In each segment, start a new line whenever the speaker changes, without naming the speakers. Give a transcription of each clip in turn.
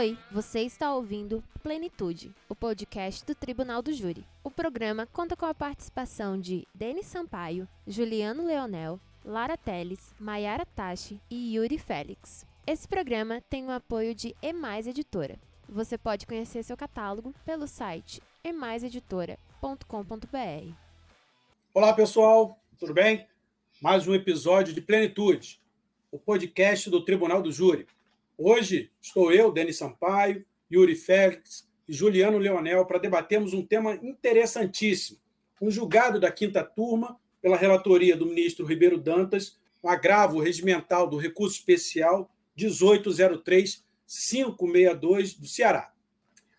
Oi, você está ouvindo Plenitude, o podcast do Tribunal do Júri. O programa conta com a participação de Denis Sampaio, Juliano Leonel, Lara Teles, Maiara Tachi e Yuri Félix. Esse programa tem o apoio de Emais Editora. Você pode conhecer seu catálogo pelo site emaiseditora.com.br.
Olá, pessoal, tudo bem? Mais um episódio de Plenitude, o podcast do Tribunal do Júri. Hoje estou eu, Denis Sampaio, Yuri Félix e Juliano Leonel para debatermos um tema interessantíssimo. Um julgado da quinta turma, pela relatoria do ministro Ribeiro Dantas, o agravo regimental do recurso especial 1803-562 do Ceará.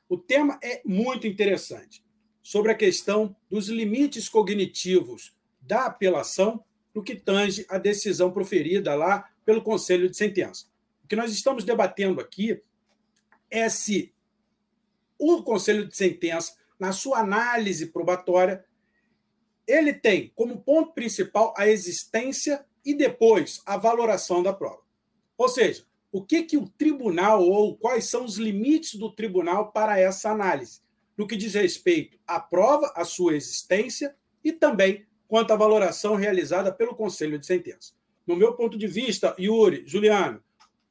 O tema é muito interessante, sobre a questão dos limites cognitivos da apelação no que tange a decisão proferida lá pelo Conselho de Sentença que nós estamos debatendo aqui é se o Conselho de Sentença, na sua análise probatória, ele tem como ponto principal a existência e depois a valoração da prova. Ou seja, o que, que o tribunal ou quais são os limites do tribunal para essa análise, no que diz respeito à prova, à sua existência e também quanto à valoração realizada pelo Conselho de Sentença. No meu ponto de vista, Yuri, Juliano,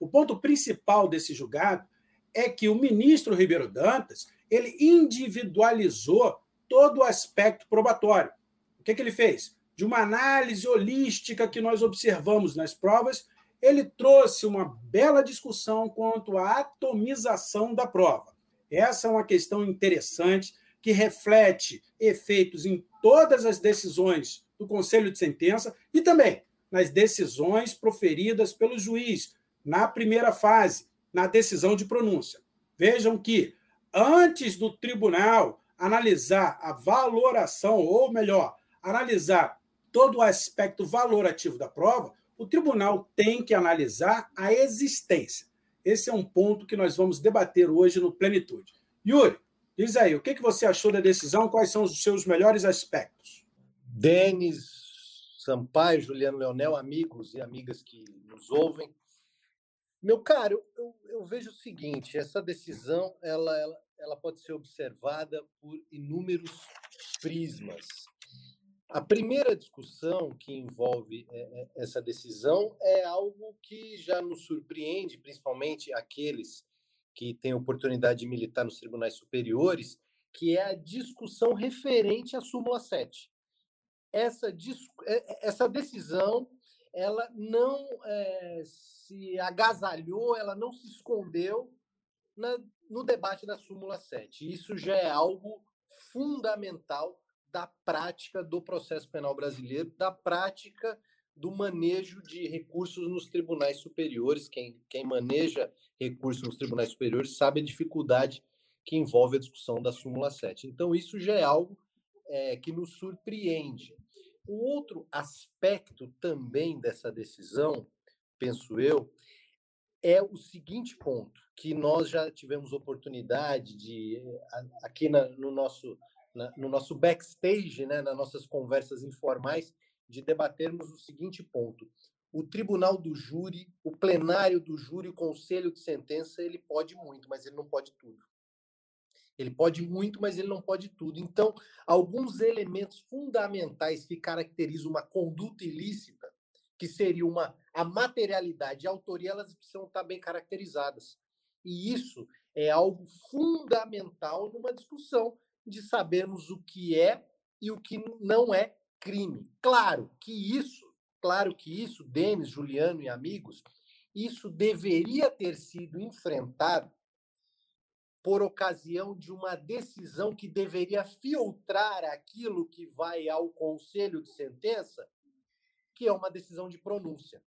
o ponto principal desse julgado é que o ministro Ribeiro Dantas ele individualizou todo o aspecto probatório. O que, que ele fez? De uma análise holística que nós observamos nas provas, ele trouxe uma bela discussão quanto à atomização da prova. Essa é uma questão interessante que reflete efeitos em todas as decisões do Conselho de Sentença e também nas decisões proferidas pelo juiz, na primeira fase, na decisão de pronúncia. Vejam que, antes do tribunal analisar a valoração, ou melhor, analisar todo o aspecto valorativo da prova, o tribunal tem que analisar a existência. Esse é um ponto que nós vamos debater hoje no Plenitude. Yuri, diz aí, o que você achou da decisão? Quais são os seus melhores aspectos?
Denis, Sampaio, Juliano Leonel, amigos e amigas que nos ouvem, meu caro, eu, eu, vejo o seguinte: essa decisão ela, ela, ela pode ser observada por inúmeros prismas. A primeira discussão que envolve essa decisão é algo que já nos surpreende, principalmente aqueles que têm oportunidade de militar nos tribunais superiores, que é a discussão referente à súmula 7. Essa, essa decisão ela não é, se agasalhou, ela não se escondeu na, no debate da súmula 7. Isso já é algo fundamental da prática do processo penal brasileiro, da prática do manejo de recursos nos tribunais superiores. Quem, quem maneja recursos nos tribunais superiores sabe a dificuldade que envolve a discussão da súmula 7. Então, isso já é algo é, que nos surpreende. O outro aspecto também dessa decisão, penso eu, é o seguinte ponto, que nós já tivemos oportunidade de, aqui na, no, nosso, na, no nosso backstage, né, nas nossas conversas informais, de debatermos o seguinte ponto. O tribunal do júri, o plenário do júri, o conselho de sentença, ele pode muito, mas ele não pode tudo. Ele pode muito, mas ele não pode tudo. Então, alguns elementos fundamentais que caracterizam uma conduta ilícita, que seria uma a materialidade e a autoria, elas precisam estar bem caracterizadas. E isso é algo fundamental numa discussão de sabermos o que é e o que não é crime. Claro que isso, claro que isso, Denis, Juliano e amigos, isso deveria ter sido enfrentado por ocasião de uma decisão que deveria filtrar aquilo que vai ao conselho de sentença, que é uma decisão de pronúncia,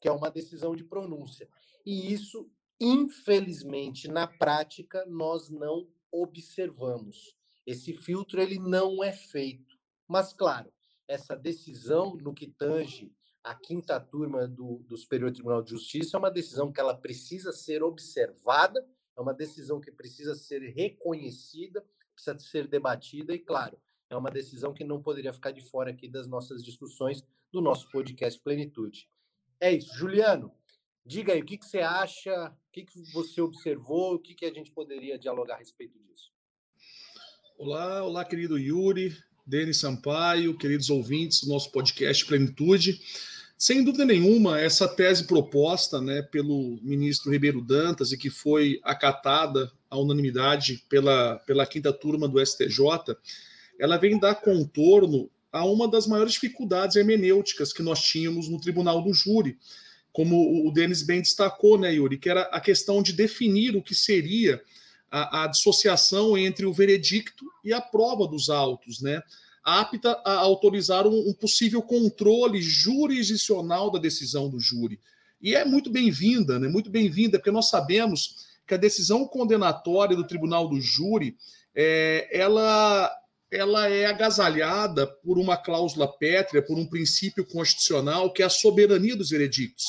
que é uma decisão de pronúncia. E isso, infelizmente, na prática, nós não observamos. Esse filtro ele não é feito. Mas, claro, essa decisão no que tange a quinta turma do, do Superior Tribunal de Justiça é uma decisão que ela precisa ser observada é uma decisão que precisa ser reconhecida, precisa ser debatida e, claro, é uma decisão que não poderia ficar de fora aqui das nossas discussões do nosso podcast Plenitude. É isso. Juliano, Diga aí, o que, que você acha, o que, que você observou, o que, que a gente poderia dialogar a respeito disso?
Olá, olá, querido Yuri, Denis Sampaio, queridos ouvintes do nosso podcast Plenitude. Sem dúvida nenhuma, essa tese proposta né, pelo ministro Ribeiro Dantas e que foi acatada à unanimidade pela, pela quinta turma do STJ, ela vem dar contorno a uma das maiores dificuldades hermenêuticas que nós tínhamos no tribunal do júri, como o Denis bem destacou, né, Yuri, que era a questão de definir o que seria a, a dissociação entre o veredicto e a prova dos autos, né? Apta a autorizar um, um possível controle jurisdicional da decisão do júri. E é muito bem-vinda, né? Muito bem-vinda, porque nós sabemos que a decisão condenatória do tribunal do júri é, ela, ela é agasalhada por uma cláusula pétrea, por um princípio constitucional, que é a soberania dos veredictos.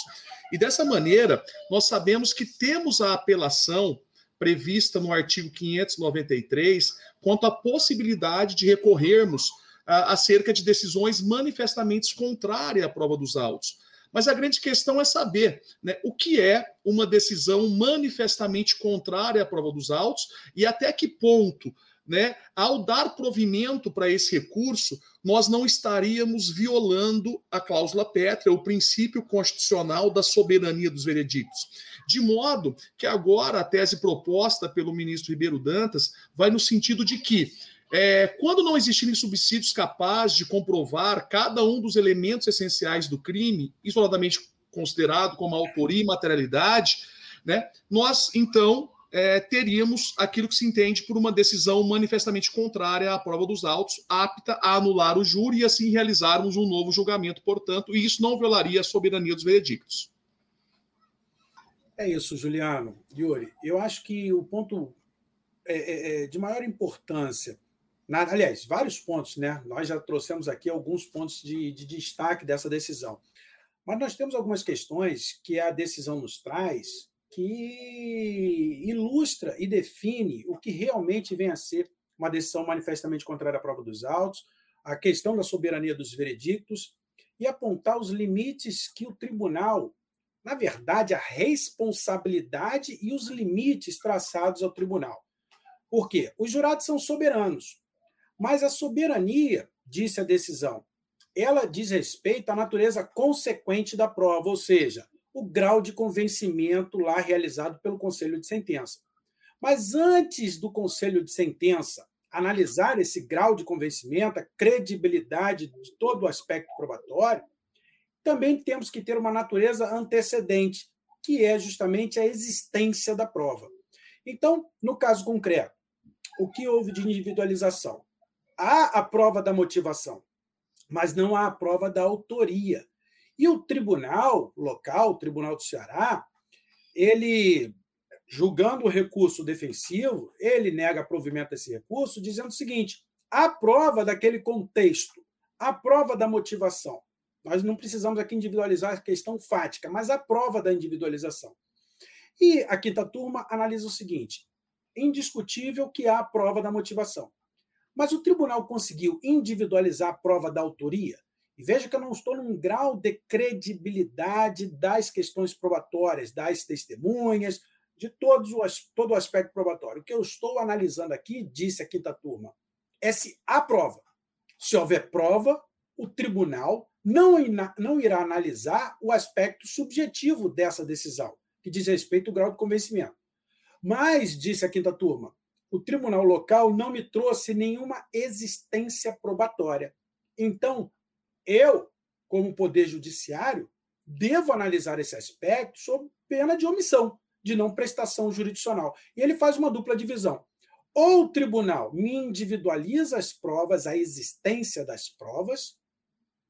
E dessa maneira, nós sabemos que temos a apelação prevista no artigo 593 quanto à possibilidade de recorrermos acerca de decisões manifestamente contrárias à prova dos autos. Mas a grande questão é saber né, o que é uma decisão manifestamente contrária à prova dos autos e até que ponto né, ao dar provimento para esse recurso, nós não estaríamos violando a cláusula pétrea, o princípio constitucional da soberania dos veredictos. De modo que agora a tese proposta pelo ministro Ribeiro Dantas vai no sentido de que é, quando não existirem subsídios capazes de comprovar cada um dos elementos essenciais do crime, isoladamente considerado como autoria e materialidade, né, nós então é, teríamos aquilo que se entende por uma decisão manifestamente contrária à prova dos autos, apta a anular o júri e assim realizarmos um novo julgamento, portanto, e isso não violaria a soberania dos veredictos.
É isso, Juliano. Yuri, eu acho que o ponto é, é, é de maior importância, na, aliás, vários pontos, né? Nós já trouxemos aqui alguns pontos de, de destaque dessa decisão. Mas nós temos algumas questões que a decisão nos traz que ilustra e define o que realmente vem a ser uma decisão manifestamente contrária à prova dos autos, a questão da soberania dos veredictos e apontar os limites que o tribunal, na verdade, a responsabilidade e os limites traçados ao tribunal. Por quê? Os jurados são soberanos, mas a soberania, disse a decisão, ela diz respeito à natureza consequente da prova, ou seja, o grau de convencimento lá realizado pelo Conselho de Sentença. Mas antes do Conselho de Sentença analisar esse grau de convencimento, a credibilidade de todo o aspecto probatório, também temos que ter uma natureza antecedente, que é justamente a existência da prova. Então, no caso concreto, o que houve de individualização? Há a prova da motivação, mas não há a prova da autoria. E o tribunal local, o Tribunal do Ceará, ele, julgando o recurso defensivo, ele nega provimento desse recurso, dizendo o seguinte: a prova daquele contexto, a prova da motivação. Nós não precisamos aqui individualizar a questão fática, mas a prova da individualização. E a quinta turma analisa o seguinte: indiscutível que há a prova da motivação. Mas o tribunal conseguiu individualizar a prova da autoria? E veja que eu não estou num grau de credibilidade das questões probatórias, das testemunhas, de os, todo o aspecto probatório. O que eu estou analisando aqui, disse a quinta turma, é se há prova. Se houver prova, o tribunal não, não irá analisar o aspecto subjetivo dessa decisão, que diz respeito ao grau de convencimento. Mas, disse a quinta turma, o tribunal local não me trouxe nenhuma existência probatória. Então, eu, como Poder Judiciário, devo analisar esse aspecto sob pena de omissão, de não prestação jurisdicional. E ele faz uma dupla divisão. Ou o tribunal me individualiza as provas, a existência das provas,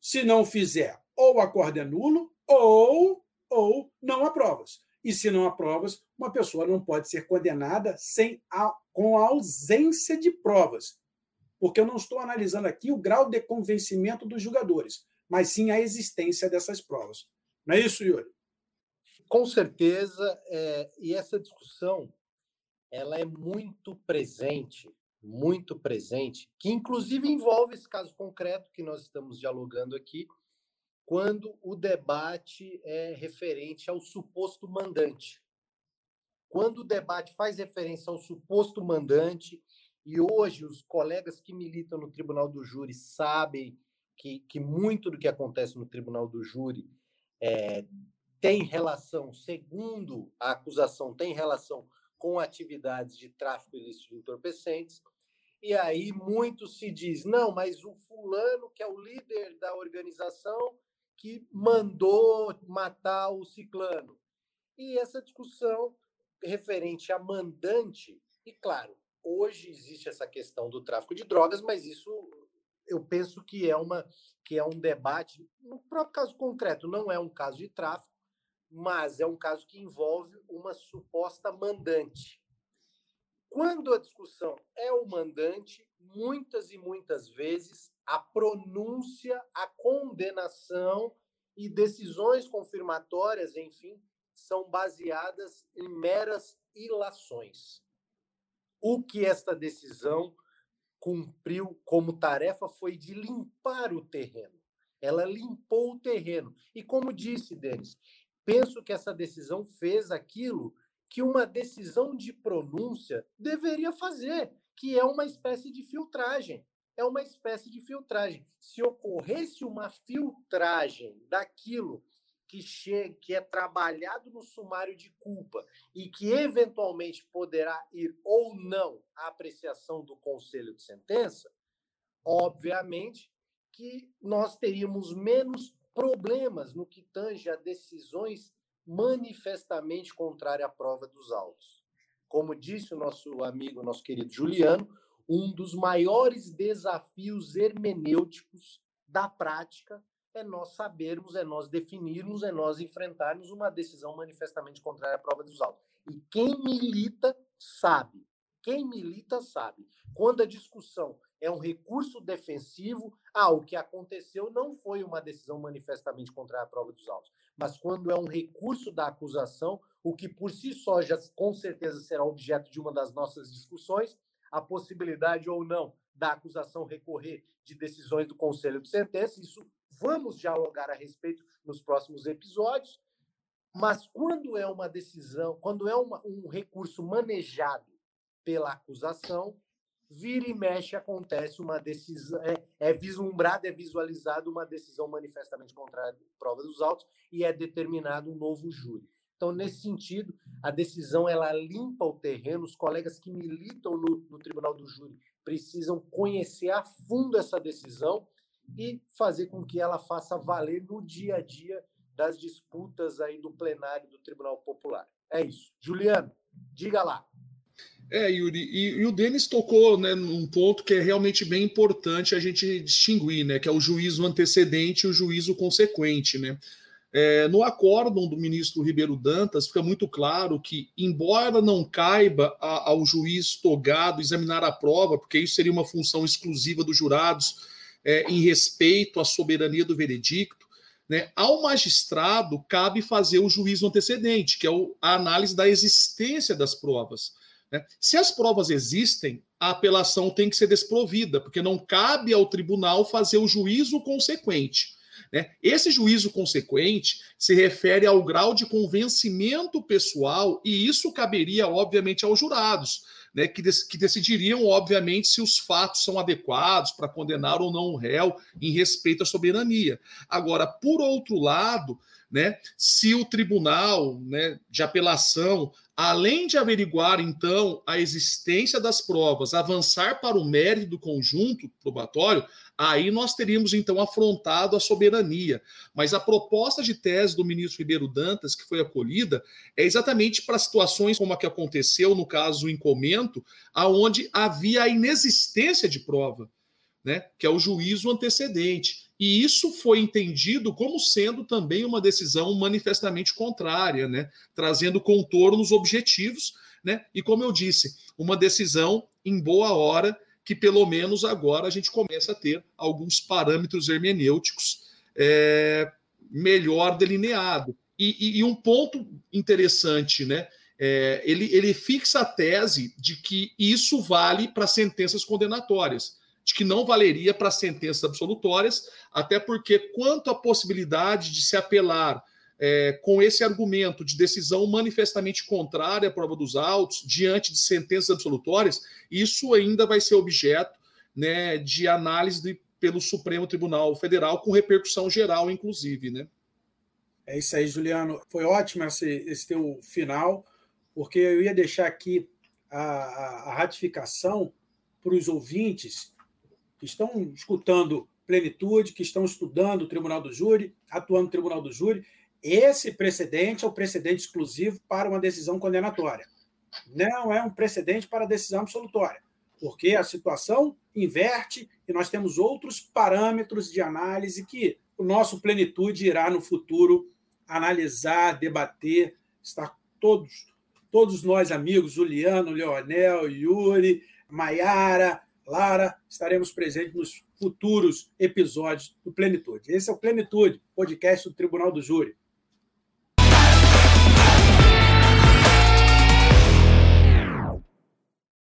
se não fizer, ou o acordo é nulo, ou, ou não há provas. E se não há provas, uma pessoa não pode ser condenada sem a, com a ausência de provas porque eu não estou analisando aqui o grau de convencimento dos jogadores, mas sim a existência dessas provas. Não é isso, Yuri?
Com certeza, é, e essa discussão ela é muito presente, muito presente, que inclusive envolve esse caso concreto que nós estamos dialogando aqui, quando o debate é referente ao suposto mandante. Quando o debate faz referência ao suposto mandante, e hoje os colegas que militam no Tribunal do Júri sabem que, que muito do que acontece no Tribunal do Júri é, tem relação, segundo a acusação, tem relação com atividades de tráfico ilícito de entorpecentes. E aí muito se diz, não, mas o fulano, que é o líder da organização, que mandou matar o ciclano. E essa discussão referente a mandante, e claro, hoje existe essa questão do tráfico de drogas, mas isso eu penso que é uma que é um debate, no próprio caso concreto, não é um caso de tráfico, mas é um caso que envolve uma suposta mandante. Quando a discussão é o mandante, muitas e muitas vezes a pronúncia, a condenação e decisões confirmatórias, enfim, são baseadas em meras ilações. O que esta decisão cumpriu como tarefa foi de limpar o terreno. Ela limpou o terreno. E como disse Denis, penso que essa decisão fez aquilo que uma decisão de pronúncia deveria fazer, que é uma espécie de filtragem. É uma espécie de filtragem. Se ocorresse uma filtragem daquilo que, chega, que é trabalhado no sumário de culpa e que eventualmente poderá ir ou não à apreciação do conselho de sentença, obviamente que nós teríamos menos problemas no que tange a decisões manifestamente contrárias à prova dos autos. Como disse o nosso amigo, nosso querido Juliano, um dos maiores desafios hermenêuticos da prática é nós sabermos, é nós definirmos, é nós enfrentarmos uma decisão manifestamente contrária à prova dos autos. E quem milita sabe. Quem milita sabe. Quando a discussão é um recurso defensivo, ah, o que aconteceu não foi uma decisão manifestamente contrária à prova dos autos. Mas quando é um recurso da acusação, o que por si só já com certeza será objeto de uma das nossas discussões, a possibilidade ou não da acusação recorrer de decisões do Conselho de Sentença, isso vamos dialogar a respeito nos próximos episódios. Mas quando é uma decisão, quando é uma, um recurso manejado pela acusação, vira e mexe acontece uma decisão, é, é vislumbrada, é visualizada uma decisão manifestamente contrária à prova dos autos e é determinado um novo júri. Então, nesse sentido, a decisão ela limpa o terreno. Os colegas que militam no, no Tribunal do Júri precisam conhecer a fundo essa decisão e fazer com que ela faça valer no dia a dia das disputas aí do plenário do Tribunal Popular. É isso. Juliano, diga lá.
É, Yuri, e, e o Denis tocou né, num ponto que é realmente bem importante a gente distinguir, né, que é o juízo antecedente e o juízo consequente. Né? É, no acórdão do ministro Ribeiro Dantas, fica muito claro que, embora não caiba a, ao juiz togado examinar a prova, porque isso seria uma função exclusiva dos jurados é, em respeito à soberania do veredicto, né, ao magistrado cabe fazer o juízo antecedente, que é o, a análise da existência das provas. Né? Se as provas existem, a apelação tem que ser desprovida, porque não cabe ao tribunal fazer o juízo consequente. Né? Esse juízo consequente se refere ao grau de convencimento pessoal, e isso caberia, obviamente, aos jurados né, que, que decidiriam, obviamente, se os fatos são adequados para condenar ou não o réu em respeito à soberania. Agora, por outro lado, né, se o tribunal né, de apelação além de averiguar, então, a existência das provas, avançar para o mérito do conjunto probatório, aí nós teríamos, então, afrontado a soberania. Mas a proposta de tese do ministro Ribeiro Dantas, que foi acolhida, é exatamente para situações como a que aconteceu no caso em comento, aonde havia a inexistência de prova, né, que é o juízo antecedente. E isso foi entendido como sendo também uma decisão manifestamente contrária, né? trazendo contornos objetivos, né? e como eu disse, uma decisão em boa hora, que pelo menos agora a gente começa a ter alguns parâmetros hermenêuticos é, melhor delineado. E, e, e, um ponto interessante, né? É, ele, ele fixa a tese de que isso vale para sentenças condenatórias. De que não valeria para sentenças absolutórias, até porque, quanto à possibilidade de se apelar é, com esse argumento de decisão manifestamente contrária à prova dos autos, diante de sentenças absolutórias, isso ainda vai ser objeto né, de análise de, pelo Supremo Tribunal Federal, com repercussão geral, inclusive. Né?
É isso aí, Juliano. Foi ótimo esse, esse teu final, porque eu ia deixar aqui a, a, a ratificação para os ouvintes que estão escutando plenitude, que estão estudando o Tribunal do Júri, atuando no Tribunal do Júri. Esse precedente é o precedente exclusivo para uma decisão condenatória. Não é um precedente para decisão absolutória, porque a situação inverte e nós temos outros parâmetros de análise que o nosso plenitude irá no futuro analisar, debater, estar todos, todos nós amigos, Juliano, Leonel, Yuri, Maiara, Lara, estaremos presentes nos futuros episódios do Plenitude. Esse é o Plenitude, podcast do Tribunal do Júri.